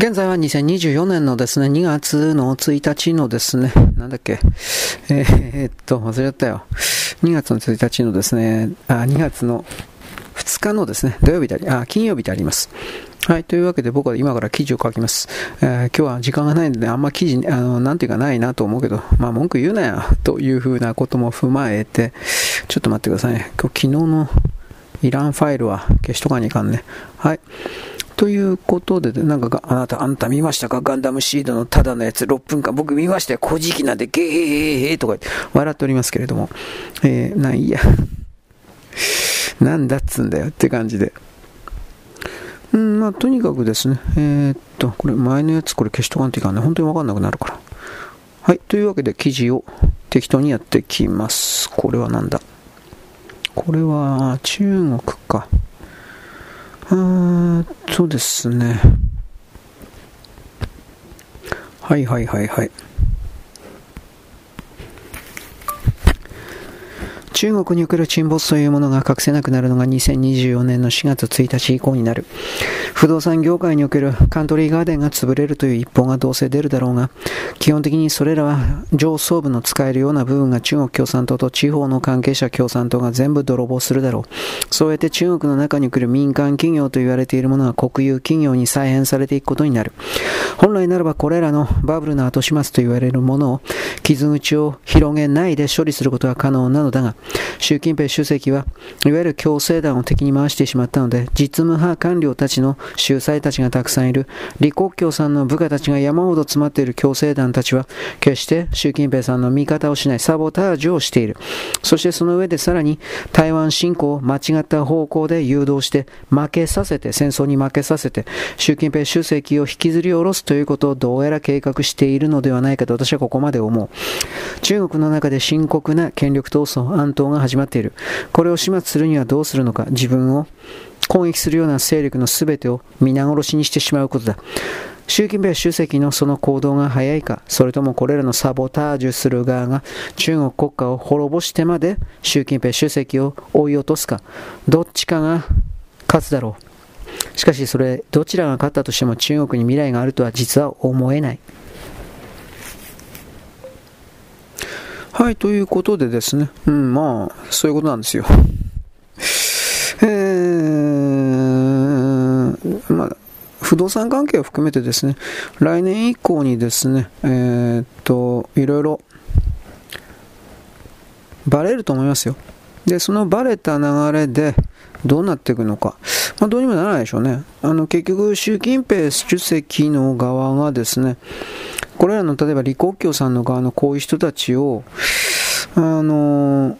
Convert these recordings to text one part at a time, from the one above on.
現在は2024年のですね、2月の1日のですね、なんだっけ、えー、っと、忘れちゃったよ。2月の1日のですね、あ、2月の2日のですね、土曜日であり、あ、金曜日であります。はい。というわけで僕は今から記事を書きます。えー、今日は時間がないのであんま記事、あの、なんていうかないなと思うけど、まあ文句言うなよというふうなことも踏まえて、ちょっと待ってくださいね。今日昨日のイランファイルは消しとかにいかんね。はい。ということで、なんかあなた、あんた見ましたか？ガンダムシードのただのやつ6分間。僕見ましたよ。古事記なんでゲーヘーヘーとか笑っておりますけれども。えー、ないや。なんだっつんだよって感じで。うん、まあ、とにかくですね。えー、っと、これ前のやつこれ消しとかんといかんね。本当にわかんなくなるから。はい。というわけで記事を適当にやってきます。これはなんだ？これは中国か。ーそうですね。はいはいはいはい。中国における沈没というものが隠せなくなるのが2024年の4月1日以降になる。不動産業界におけるカントリーガーデンが潰れるという一報がどうせ出るだろうが、基本的にそれらは上層部の使えるような部分が中国共産党と地方の関係者共産党が全部泥棒するだろう。そうやって中国の中に来る民間企業と言われているものが国有企業に再編されていくことになる。本来ならばこれらのバブルの後始末と言われるものを傷口を広げないで処理することは可能なのだが、習近平主席はいわゆる共生団を敵に回してしまったので、実務派官僚たちの秀才たちがたくさんいる、李克強さんの部下たちが山ほど詰まっている共生団たちは、決して習近平さんの味方をしないサボタージュをしている。そしてその上でさらに台湾侵攻を間違った方向で誘導して負けさせて、戦争に負けさせて、習近平主席を引きずり下ろすということをどうやら計画しているのではないかと私はここまで思う。中国の中で深刻な権力闘争、暗闘が始まっている。これを始末するにはどうするのか、自分を攻撃するような勢力の全てを皆殺しにしてしまうことだ。習近平主席のその行動が早いか、それともこれらのサボタージュする側が中国国家を滅ぼしてまで習近平主席を追い落とすか、どっちかが勝つだろう。しかしそれ、どちらが勝ったとしても中国に未来があるとは実は思えない。はい、ということでですね、うん、まあ、そういうことなんですよ。えー、まあ、不動産関係を含めてですね、来年以降にですね、えー、っと、いろいろ、バレると思いますよ。で、そのバレた流れで、どうなっていくのか。まあ、どうにもならないでしょうね。あの、結局、習近平主席の側がですね、これらの、例えば李克強さんの側のこういう人たちを、あの、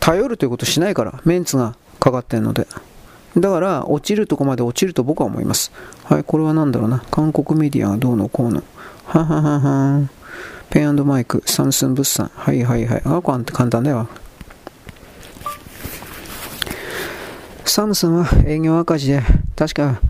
頼るということしないから、メンツがかかってるので。だから、落ちるとこまで落ちると僕は思います。はい、これは何だろうな。韓国メディアがどうのこうの。ははははペンマイク、サムスン物産。はいはいはい。あ、これ簡単だよ。サムスンは営業赤字で、確か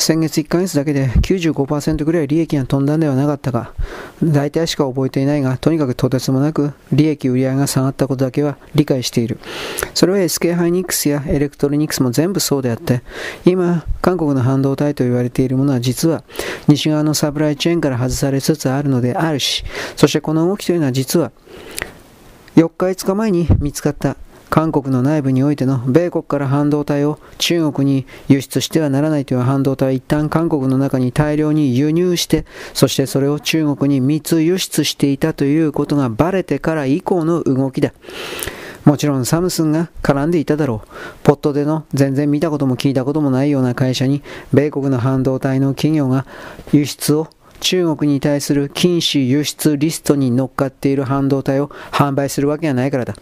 先月1ヶ月だけで95%ぐらい利益が飛んだんではなかったか、大体しか覚えていないが、とにかくとてつもなく利益売り上げが下がったことだけは理解している。それは SK ハイニックスやエレクトロニクスも全部そうであって、今、韓国の半導体と言われているものは実は西側のサプライチェーンから外されつつあるのであるし、そしてこの動きというのは実は4日5日前に見つかった韓国の内部においての米国から半導体を中国に輸出してはならないという半導体は一旦韓国の中に大量に輸入して、そしてそれを中国に密輸出していたということがバレてから以降の動きだ。もちろんサムスンが絡んでいただろう。ぽっと出の全然見たことも聞いたこともないような会社に、米国の半導体の企業が輸出を中国に対する禁止輸出リストに乗っかっている半導体を販売するわけがないからだ。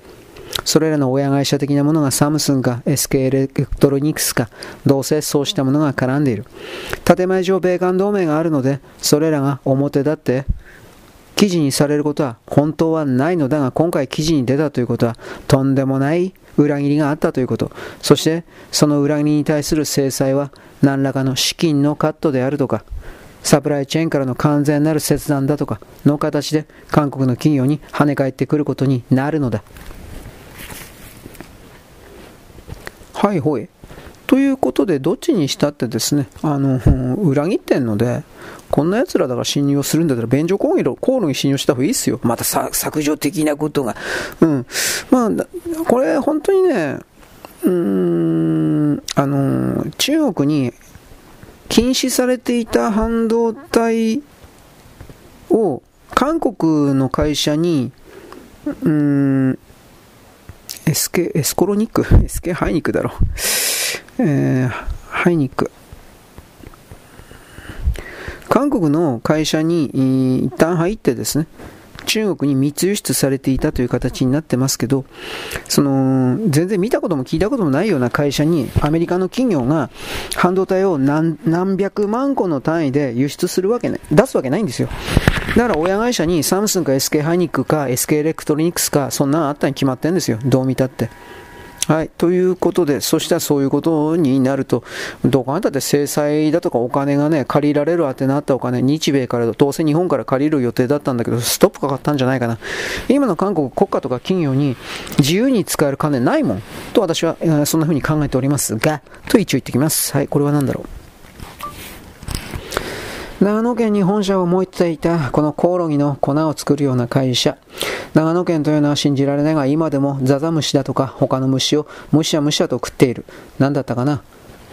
それらの親会社的なものがサムスンか SK エレクトロニクスか、どうせそうしたものが絡んでいる。建前上米韓同盟があるので、それらが表立って記事にされることは本当はないのだが、今回記事に出たということは、とんでもない裏切りがあったということ。そして、その裏切りに対する制裁は、何らかの資金のカットであるとか、サプライチェーンからの完全なる切断だとかの形で韓国の企業に跳ね返ってくることになるのだ。はいほい。ということで、どっちにしたってですね、あの、裏切ってんので、こんな奴らだから信用するんだったら、便所コールに信用した方がいいっすよ。また削除的なことが。うん。まあ、これ、本当にね、うーん、あの、中国に禁止されていた半導体を韓国の会社に、うーん、エスケ、エスコロニック？エスケハイニックだろ。えー、ハイニック。韓国の会社に一旦入ってですね、中国に密輸出されていたという形になってますけど、その、全然見たことも聞いたこともないような会社に、アメリカの企業が半導体を何何百万個の単位で輸出するわけね、出すわけないんですよ。だから親会社にサムスンか SK ハイニックスか SK エレクトロニクスか、そんなのあったに決まってるんですよ。どう見たって。はい。ということで、そしたらそういうことになると、どう考えたって制裁だとかお金がね、借りられるあてなったお金、日米から、どうせ日本から借りる予定だったんだけど、ストップかかったんじゃないかな。今の韓国国家とか企業に自由に使える金ないもん。と私は、そんな風に考えておりますが、と一応言ってきます。はい。これは何だろう。長野県に本社を持っていたこのコオロギの粉を作るような会社。長野県というのは信じられないが今でもザザムシだとか他の虫をむしゃむしゃと食っている。何だったかな？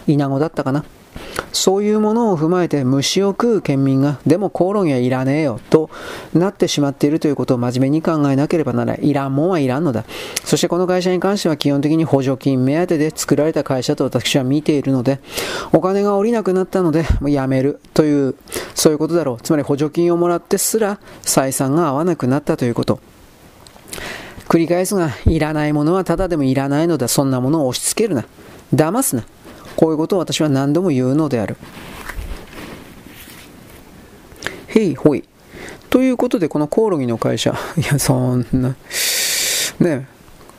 イナゴだったかな？そういうものを踏まえて虫を食う県民が、でもコオロギはいらねえよとなってしまっているということを真面目に考えなければならない。いらんもんはいらんのだ。そしてこの会社に関しては基本的に補助金目当てで作られた会社と私は見ているので、お金が下りなくなったので、もうやめるという、そういうことだろう。つまり補助金をもらってすら採算が合わなくなったということ。繰り返すが、いらないものはただでもいらないのだ。そんなものを押し付けるな。騙すな。こういうことを私は何度も言うのである。へいほい。ということで、このコオロギの会社、いや、そんな、ね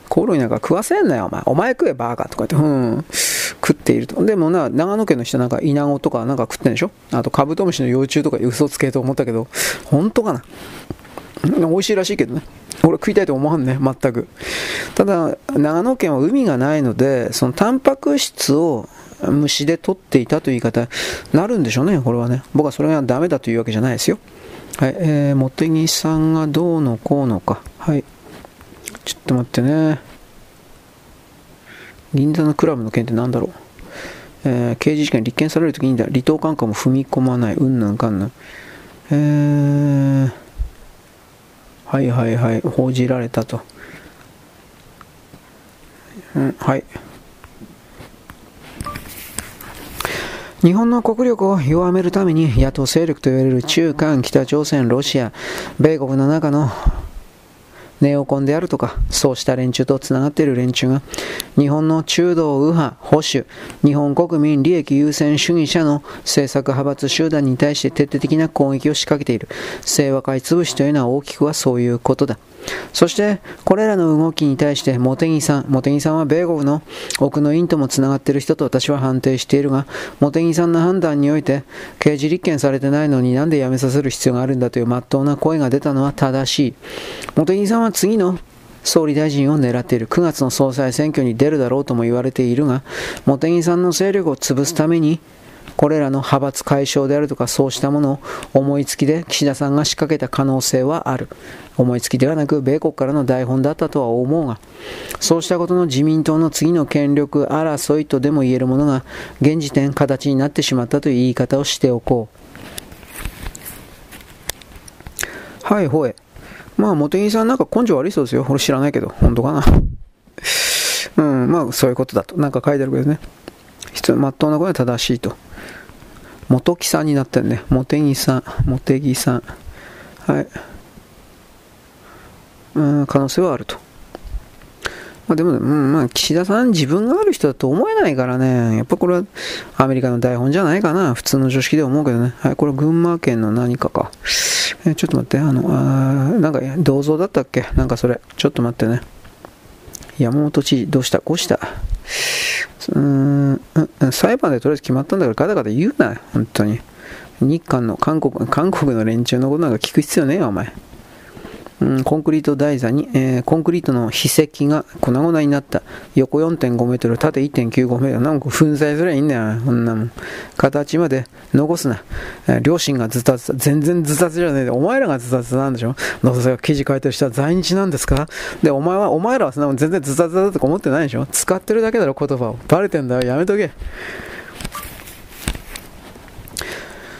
コオロギなんか食わせんなよ、お前。お前食え、バーカとか言って、うん、食っていると。でもな、長野県の人なんか、イナゴとかなんか食ってんでしょ？あと、カブトムシの幼虫とか嘘つけと思ったけど、本当かな？美味しいらしいけどね。俺食いたいと思わんね、全く。ただ、長野県は海がないので、そのタンパク質を虫で取っていたという言い方なるんでしょうね、これはね。僕はそれがダメだというわけじゃないですよ。はい、えー、茂木さんがどうのこうのか。はい。ちょっと待ってね。銀座のクラブの件って何だろう。えー、刑事事件立件されるときに離島管下も踏み込まない。うんなんかんなん。えー、はいはいはい。報じられたと。うん、はい。日本の国力を弱めるために野党勢力と言われる中韓、北朝鮮、ロシア、米国の中のネオコンであるとか、そうした連中とつながっている連中が、日本の中道右派、保守、日本国民利益優先主義者の政策派閥集団に対して徹底的な攻撃を仕掛けている。清和会潰しというのは大きくはそういうことだ。そして、これらの動きに対して、茂木さん、茂木さんは米国の奥の院ともつながっている人と私は判定しているが、茂木さんの判断において、刑事立件されてないのになんで辞めさせる必要があるんだという真っ当な声が出たのは正しい。茂木さんは次の総理大臣を狙っている9月の総裁選挙に出るだろうとも言われているが、茂木さんの勢力を潰すために、これらの派閥解消であるとかそうしたものを思いつきで岸田さんが仕掛けた可能性はある。思いつきではなく米国からの台本だったとは思うが、そうしたことの自民党の次の権力争いとでも言えるものが現時点形になってしまったという言い方をしておこう。はいほえ。まあ、茂木さんなんか根性悪いそうですよ。俺知らないけど、本当かな。うん、まあ、そういうことだと。なんか書いてあるけどね。真、っとうな声は正しいと。元木さんになってるね。茂木さん、茂木さん。はい。うん、可能性はあると。まあ、でも、うん、まあ、岸田さん自分がある人だと思えないからね。やっぱこれはアメリカの台本じゃないかな。普通の常識で思うけどね。はい、これは群馬県の何かか。えちょっと待って、あの、あなんか銅像だったっけ？なんかそれ。ちょっと待ってね。山本知事、どうした？こうした？うーん、裁判でとりあえず決まったんだからガタガタ言うなよ、本当に。日韓の韓国、韓国の連中のことなんか聞く必要ねえよ、お前。コンクリート台座に、えー、コンクリートの筆跡が粉々になった。横4.5メートル、縦1.95メートル。なんか粉砕すりゃいいんだよ。こんなもん。形まで残すな。えー、両親がズタズタ。全然ズタズタじゃねえで。お前らがズタズタなんでしょ？どうせ記事書いてる人は在日なんですか？で、お前は、お前らはそんなもん全然ズタズタだとか思ってないでしょ？使ってるだけだろ、言葉を。バレてんだよ。やめとけ。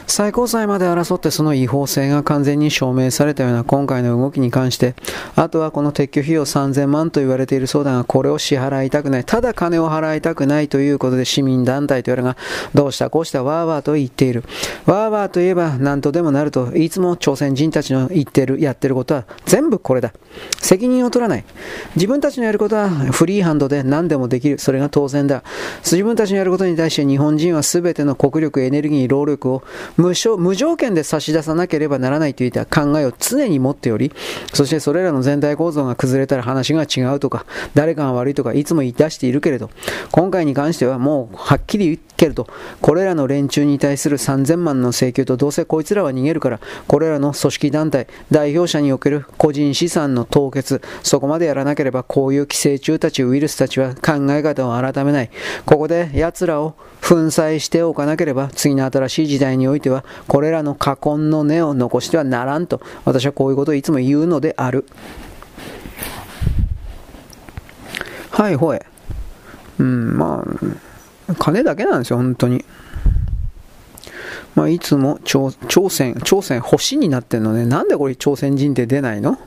最高裁まで争ってその違法性が完全に証明されたような今回の動きに関して、あとはこの撤去費用3000万と言われているそうだが、これを支払いたくない、ただ金を払いたくないということで市民団体というのが、どうしたこうしたわーわーと言っている。わーわーといえば何とでもなると、いつも朝鮮人たちの言ってる、やってることは全部これだ。責任を取らない。自分たちのやることはフリーハンドで何でもできる。それが当然だ。自分たちのやることに対して日本人は全ての国力、エネルギー、労力を無無条件で差し出さなければならないといった考えを常に持っており、そしてそれらの全体構造が崩れたら話が違うとか、誰かが悪いとかいつも言い出しているけれど、今回に関してはもうはっきり言うけれど、これらの連中に対する3000万の請求とどうせこいつらは逃げるから、これらの組織団体、代表者における個人資産の凍結、そこまでやらなければこういう寄生虫たち、ウイルスたちは考え方を改めない。ここで奴らを粉砕しておかなければ、次の新しい時代においては、これらの禍根の根を残してはならんと、私はこういうことをいつも言うのである。はい、ほえ。うん、まあ、金だけなんですよ、本当に。まあ、いつも朝鮮、朝鮮星になってるのね。なんでこれ朝鮮人って出ないの？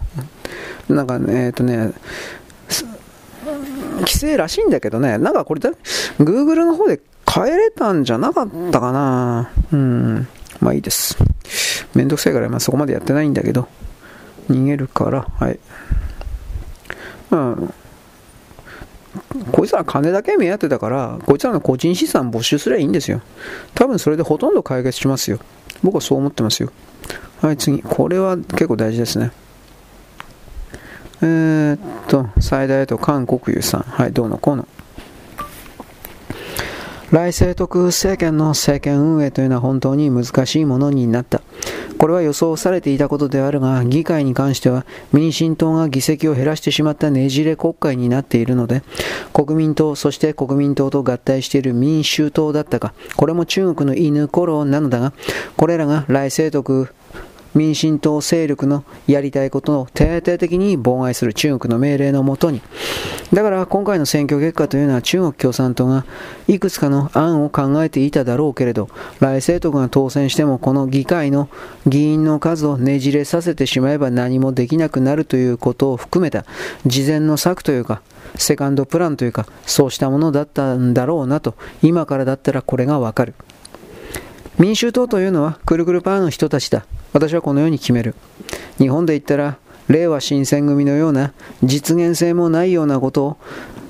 なんかね、えっ、ー、とね、規制らしいんだけどね、なんかこれだ、Google の方で変えれたんじゃなかったかなうん。まあいいです。めんどくさいから、まあ、そこまでやってないんだけど、逃げるから、はい。まあ、こいつら金だけ目当てだから、こいつらの個人資産没収すればいいんですよ。多分それでほとんど解決しますよ。僕はそう思ってますよ。はい、次。これは結構大事ですね。えー、っと、最大と韓国有さん。はい、どうのこうの。来政徳政権の政権運営というのは本当に難しいものになった。これは予想されていたことであるが、議会に関しては民進党が議席を減らしてしまったねじれ国会になっているので、国民党、そして国民党と合体している民衆党だったか、これも中国の犬頃なのだが、これらが来政徳民進党勢力のやりたいことを徹底的に妨害する中国の命令のもとに、だから今回の選挙結果というのは中国共産党がいくつかの案を考えていただろうけれど、来政党が当選してもこの議会の議員の数をねじれさせてしまえば何もできなくなるということを含めた事前の策というか、セカンドプランというか、そうしたものだったんだろうなと、今からだったらこれがわかる。民衆党というのはくるくるパーの人たちだ。私はこのように決める。日本で言ったら、令和新選組のような実現性もないようなことを、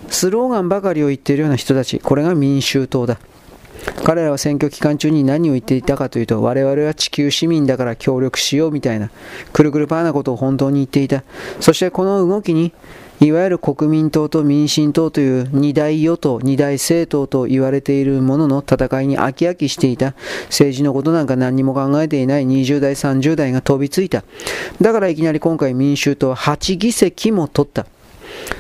スローガンばかりを言っているような人たち、これが民衆党だ。彼らは選挙期間中に何を言っていたかというと、我々は地球市民だから協力しようみたいな、くるくるパーなことを本当に言っていた。そしてこの動きにいわゆる国民党と民進党という二大与党、二大政党と言われているものの戦いに飽き飽きしていた政治のことなんか何も考えていない20代、30代が飛びついた。だからいきなり今回民衆党は8議席も取った。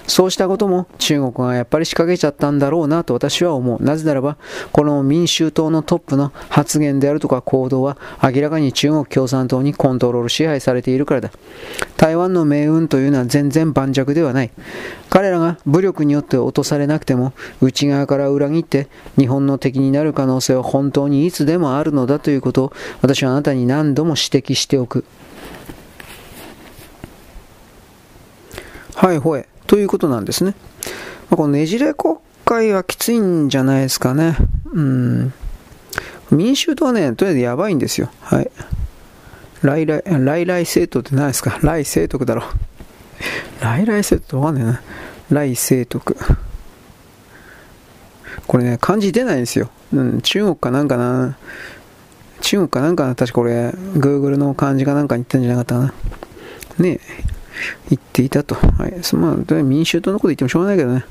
そうしたことも中国がやっぱり仕掛けちゃったんだろうなと私は思う。なぜならば、この民衆党のトップの発言であるとか行動は明らかに中国共産党にコントロール支配されているからだ。台湾の命運というのは全然盤石ではない。彼らが武力によって落とされなくても、内側から裏切って日本の敵になる可能性は本当にいつでもあるのだということを私はあなたに何度も指摘しておく。はい、ほえ。ということなんですね。まあ、このねじれ国会はきついんじゃないですかね。うん。民衆党はね、とりあえずやばいんですよ。はい。来来、来来政党って何ですか？来政徳だろ。来来政党ってわかんないな。来政徳。これね、漢字出ないんですよ。うん、中国かなんかな。中国かなんかな。確かこれ、Google の漢字かなんかに言ったんじゃなかったかな。ねえ言っていたと。はい。まあ、民衆党のこと言ってもしょうがないけどね。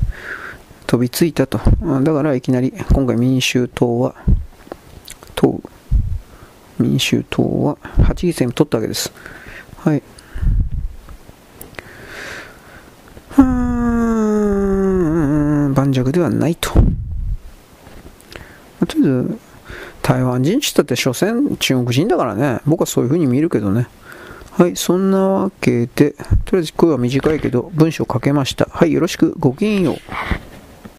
飛びついたと。だからいきなり、今回民衆党は、党、民衆党は8議席も取ったわけです。はいうん。盤石ではないと。とりあえず、台湾人ちったって、所詮中国人だからね、僕はそういうふうに見るけどね。はい、そんなわけで、とりあえず声は短いけど文章書けました。はい、よろしく、ごきげんよう。